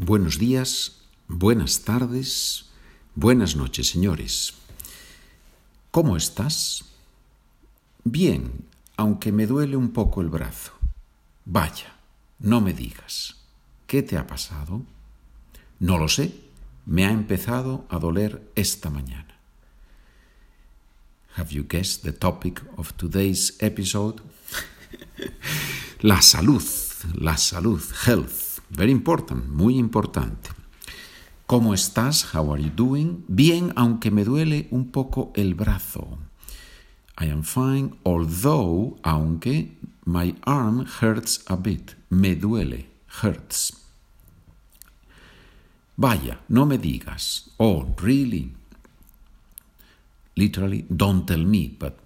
Buenos días, buenas tardes, buenas noches, señores. ¿Cómo estás? Bien, aunque me duele un poco el brazo. Vaya, no me digas. ¿Qué te ha pasado? No lo sé. Me ha empezado a doler esta mañana. Have you guessed the topic of today's episode? la salud, la salud, health. Very important, muy importante. ¿Cómo estás? How are you doing? Bien, aunque me duele un poco el brazo. I am fine, although, aunque, my arm hurts a bit. Me duele, hurts. Vaya, no me digas. Oh, really? Literally, don't tell me, but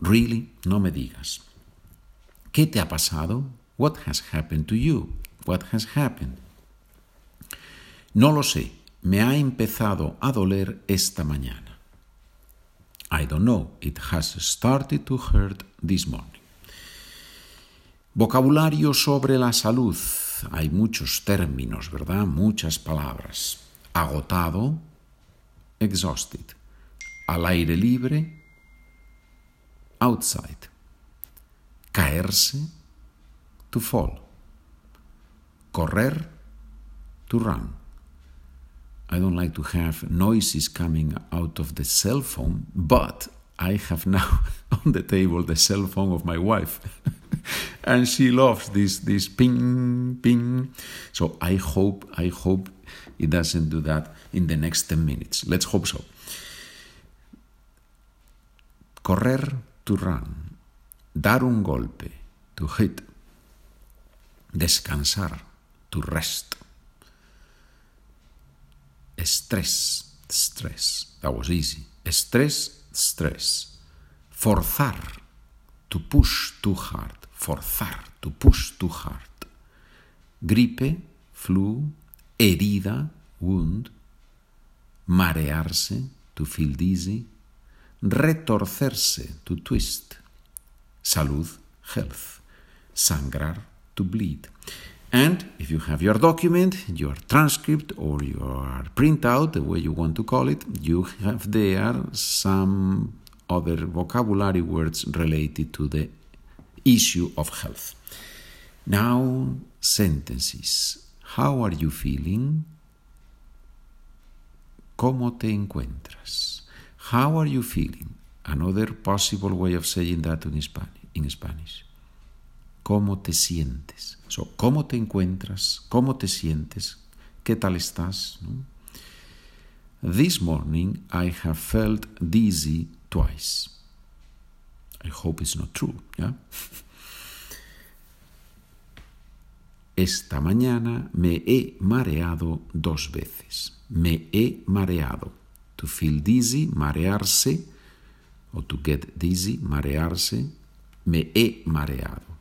really, no me digas. ¿Qué te ha pasado? What has happened to you? What has happened? No lo sé. Me ha empezado a doler esta mañana. I don't know. It has started to hurt this morning. Vocabulario sobre la salud. Hay muchos términos, ¿verdad? Muchas palabras. Agotado, exhausted. Al aire libre, outside. Caerse, to fall correr, to run. I don't like to have noises coming out of the cell phone, but I have now on the table the cell phone of my wife. and she loves this this ping ping. So I hope I hope it doesn't do that in the next 10 minutes. Let's hope so. Correr to run. Dar un golpe to hit. Descansar to rest. Stress, stress. That was easy. Stress, stress. Forzar, to push too hard. Forzar, to push too hard. Gripe, flu, herida, wound. Marearse, to feel dizzy. Retorcerse, to twist. Salud, health. Sangrar, to bleed. And if you have your document, your transcript, or your printout, the way you want to call it, you have there some other vocabulary words related to the issue of health. Now, sentences. How are you feeling? ¿Cómo te encuentras? How are you feeling? Another possible way of saying that in Spanish. In Spanish. ¿Cómo te sientes? So, ¿Cómo te encuentras? ¿Cómo te sientes? ¿Qué tal estás? This morning I have felt dizzy twice. I hope it's not true. Esta mañana me he mareado dos veces. Me he mareado. To feel dizzy, marearse, o to get dizzy, marearse. Me he mareado.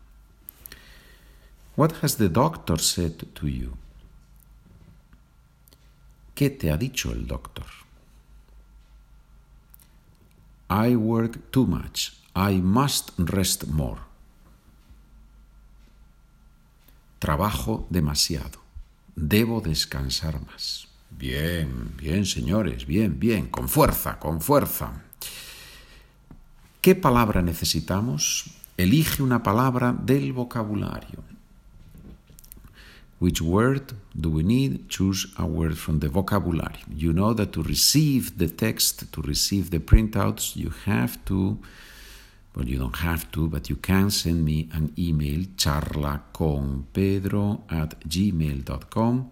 What has the doctor said to you? ¿Qué te ha dicho el doctor? I work too much. I must rest more. Trabajo demasiado. Debo descansar más. Bien, bien, señores, bien, bien, con fuerza, con fuerza. ¿Qué palabra necesitamos? Elige una palabra del vocabulario. Which word do we need? Choose a word from the vocabulary. You know that to receive the text, to receive the printouts, you have to, well, you don't have to, but you can send me an email, charlaconpedro at gmail.com,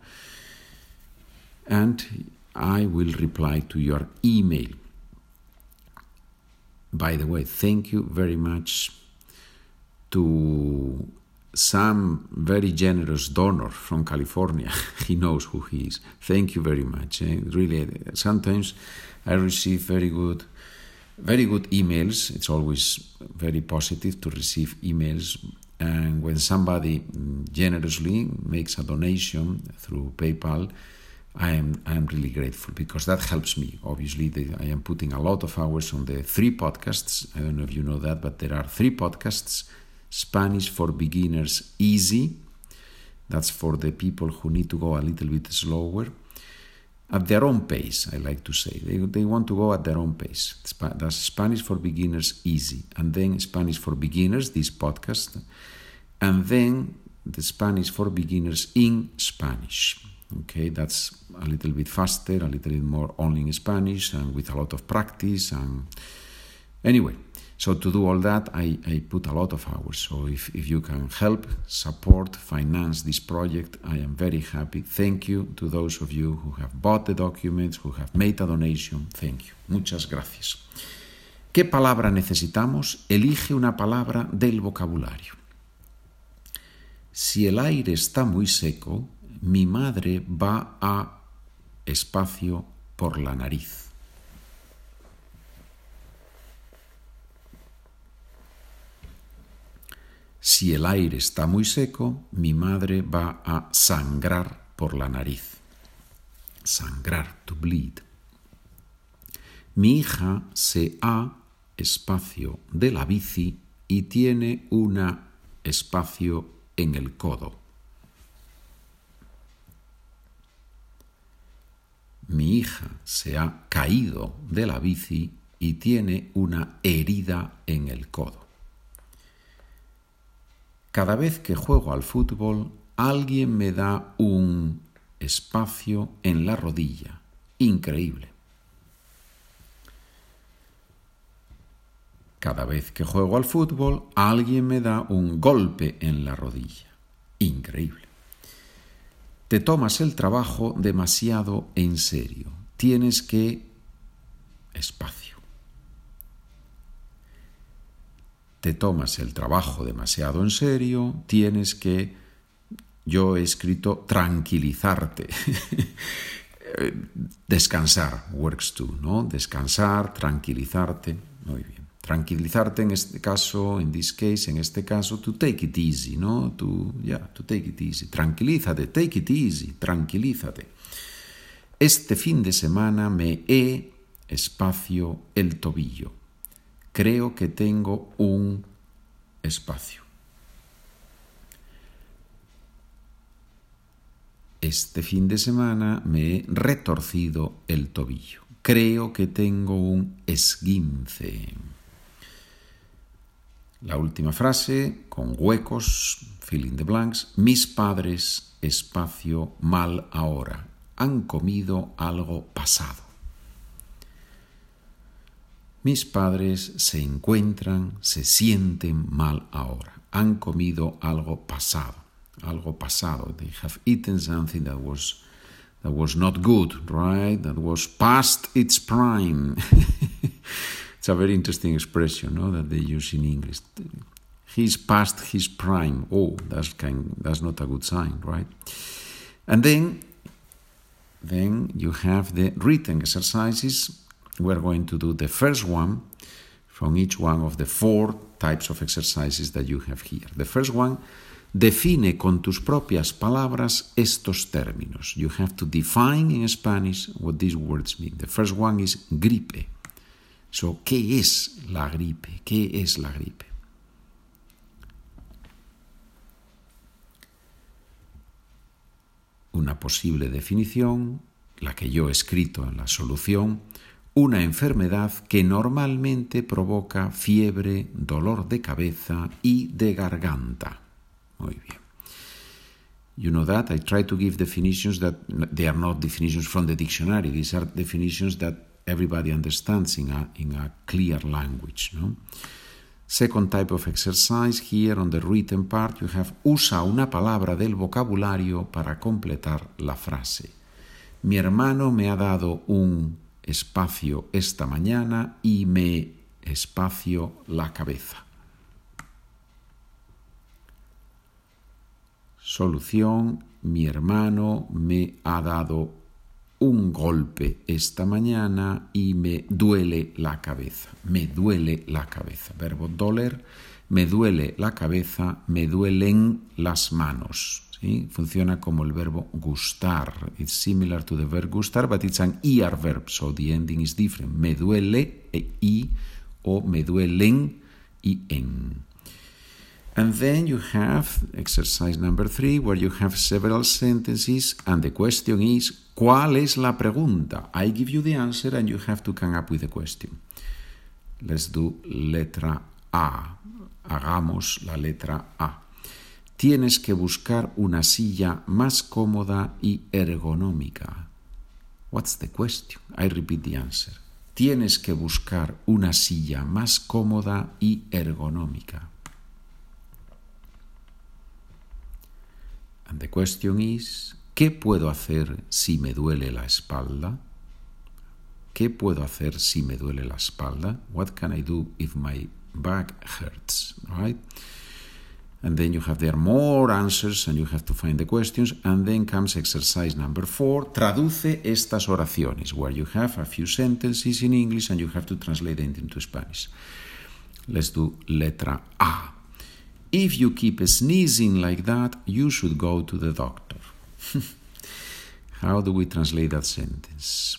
and I will reply to your email. By the way, thank you very much to some very generous donor from California. he knows who he is. Thank you very much. Eh? Really, sometimes I receive very good, very good emails. It's always very positive to receive emails. And when somebody generously makes a donation through PayPal, I am I am really grateful because that helps me. Obviously, the, I am putting a lot of hours on the three podcasts. I don't know if you know that, but there are three podcasts Spanish for Beginners Easy, That's for the people who need to go a little bit slower. At their own pace, I like to say. They, they want to go at their own pace. That's Spanish for Beginners Easy. And then Spanish for Beginners, this podcast. And then the Spanish for Beginners in Spanish. Okay, that's a little bit faster, a little bit more only in Spanish and with a lot of practice. And anyway, so to do all that, I, I put a lot of hours. So if, if you can help, support, finance this project, I am very happy. Thank you to those of you who have bought the documents, who have made a donation. Thank you. Muchas gracias. ¿Qué palabra necesitamos? Elige una palabra del vocabulario. Si el aire está muy seco, mi madre va a espacio por la nariz. Si el aire está muy seco, mi madre va a sangrar por la nariz. Sangrar, to bleed. Mi hija se ha espacio de la bici y tiene una espacio en el codo. mi hija se ha caído de la bici y tiene una herida en el codo. Cada vez que juego al fútbol, alguien me da un espacio en la rodilla. Increíble. Cada vez que juego al fútbol, alguien me da un golpe en la rodilla. Increíble. Te tomas el trabajo demasiado en serio. Tienes que... espacio. Te tomas el trabajo demasiado en serio, tienes que... Yo he escrito tranquilizarte. Descansar, works too, ¿no? Descansar, tranquilizarte. Muy bien tranquilizarte en este caso, en this case, en este caso, to take it easy, ¿no? To, yeah, to take it easy. Tranquilízate, take it easy, tranquilízate. Este fin de semana me he espacio el tobillo. Creo que tengo un espacio. Este fin de semana me he retorcido el tobillo. Creo que tengo un esguince. La última frase, con huecos, filling the blanks, mis padres, espacio, mal ahora, han comido algo pasado. Mis padres se encuentran, se sienten mal ahora, han comido algo pasado, algo pasado. They have eaten something that was that was not good, right? That was past its prime. It's a very interesting expression no, that they use in English. He's past his prime. Oh, that's kind. That's not a good sign, right? And then, then you have the written exercises. We're going to do the first one from each one of the four types of exercises that you have here. The first one, define con tus propias palabras estos términos. You have to define in Spanish what these words mean. The first one is gripe. So, ¿qué es la gripe? ¿Qué es la gripe? Una posible definición, la que yo he escrito en la solución, una enfermedad que normalmente provoca fiebre, dolor de cabeza y de garganta. Muy bien. You know that I try to give definitions that they are not definitions from the dictionary. These are definitions that everybody understands in a, in a clear language. No? Second type of exercise, here on the written part, you have usa una palabra del vocabulario para completar la frase. Mi hermano me ha dado un espacio esta mañana y me espacio la cabeza. Solución, mi hermano me ha dado un golpe esta mañana y me duele la cabeza. Me duele la cabeza. Verbo doler, me duele la cabeza, me duelen las manos. Funciona como el verbo gustar. It's similar to the verb gustar, but it's an ER verb, so the ending is different. Me duele e, y o me duelen y en. And then you have exercise number three, where you have several sentences, and the question is, ¿cuál es la pregunta? I give you the answer, and you have to come up with the question. Let's do letra A. Hagamos la letra A. Tienes que buscar una silla más cómoda y ergonómica. What's the question? I repeat the answer. Tienes que buscar una silla más cómoda y ergonómica. And the question is, ¿qué puedo hacer si me duele la espalda? ¿Qué puedo hacer si me duele la espalda? What can I do if my back hurts? Right? And then you have there more answers and you have to find the questions. And then comes exercise number four. Traduce estas oraciones, where you have a few sentences in English and you have to translate them into Spanish. Let's do letra A. If you keep sneezing like that, you should go to the doctor. How do we translate that sentence?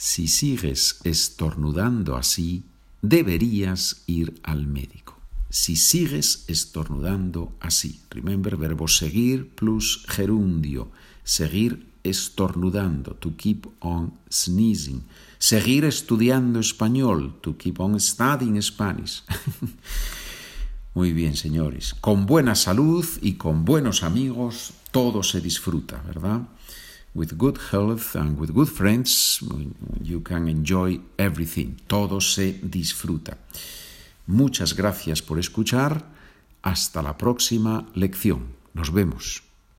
Si sigues estornudando así, deberías ir al médico. Si sigues estornudando así. Remember, verbo seguir plus gerundio. Seguir estornudando. To keep on sneezing. Seguir estudiando español. To keep on studying Spanish. Muy bien, señores. Con buena salud y con buenos amigos, todo se disfruta, ¿verdad? With good health and with good friends, you can enjoy everything. Todo se disfruta. Muchas gracias por escuchar. Hasta la próxima lección. Nos vemos.